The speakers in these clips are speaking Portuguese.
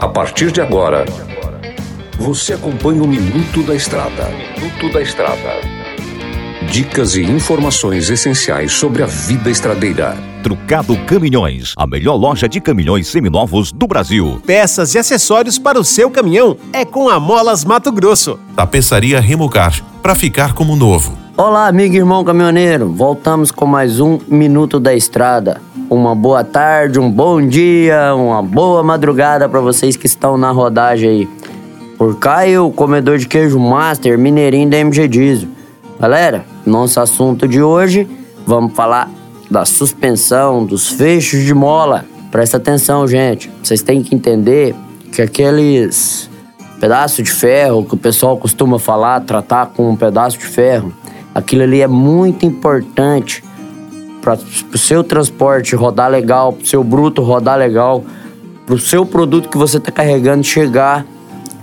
A partir de agora, você acompanha o Minuto da Estrada. Minuto da Estrada. Dicas e informações essenciais sobre a vida estradeira. Trucado Caminhões, a melhor loja de caminhões seminovos do Brasil. Peças e acessórios para o seu caminhão é com a Molas Mato Grosso. Tapeçaria Remocar, para ficar como novo. Olá, amigo e irmão caminhoneiro. Voltamos com mais um Minuto da Estrada. Uma boa tarde, um bom dia, uma boa madrugada para vocês que estão na rodagem aí. Por eu, comedor de queijo master, mineirinho da MG Diesel. Galera, nosso assunto de hoje, vamos falar da suspensão, dos fechos de mola. Presta atenção, gente. Vocês têm que entender que aqueles pedaços de ferro que o pessoal costuma falar, tratar com um pedaço de ferro, aquilo ali é muito importante para o seu transporte rodar legal, para o seu bruto rodar legal, para o seu produto que você está carregando chegar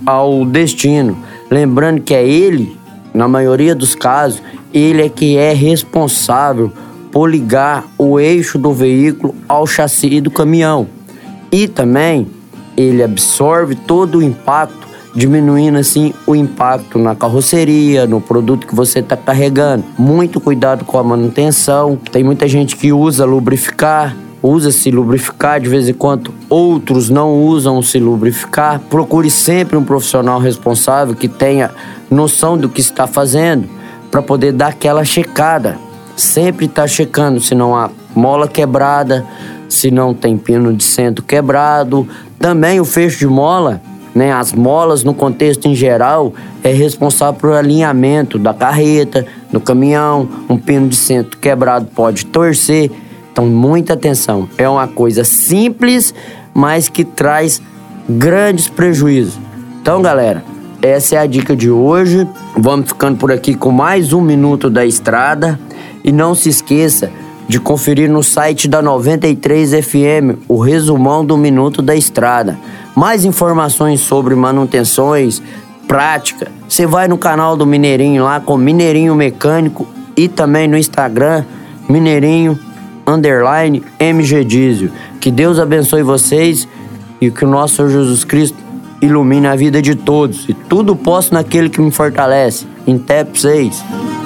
ao destino. Lembrando que é ele, na maioria dos casos, ele é que é responsável por ligar o eixo do veículo ao chassi do caminhão. E também ele absorve todo o impacto diminuindo assim o impacto na carroceria, no produto que você está carregando. Muito cuidado com a manutenção. Tem muita gente que usa lubrificar, usa-se lubrificar de vez em quando, outros não usam se lubrificar. Procure sempre um profissional responsável que tenha noção do que está fazendo para poder dar aquela checada. Sempre está checando se não há mola quebrada, se não tem pino de centro quebrado. Também o fecho de mola né? As molas, no contexto em geral, é responsável por alinhamento da carreta, do caminhão. Um pino de centro quebrado pode torcer. Então, muita atenção. É uma coisa simples, mas que traz grandes prejuízos. Então, galera, essa é a dica de hoje. Vamos ficando por aqui com mais um minuto da estrada. E não se esqueça de conferir no site da 93 FM o resumão do Minuto da Estrada. Mais informações sobre manutenções, prática, você vai no canal do Mineirinho lá com Mineirinho Mecânico e também no Instagram Mineirinho underline MG Diesel. Que Deus abençoe vocês e que o nosso Jesus Cristo ilumine a vida de todos. E tudo posso naquele que me fortalece. Em TEP 6.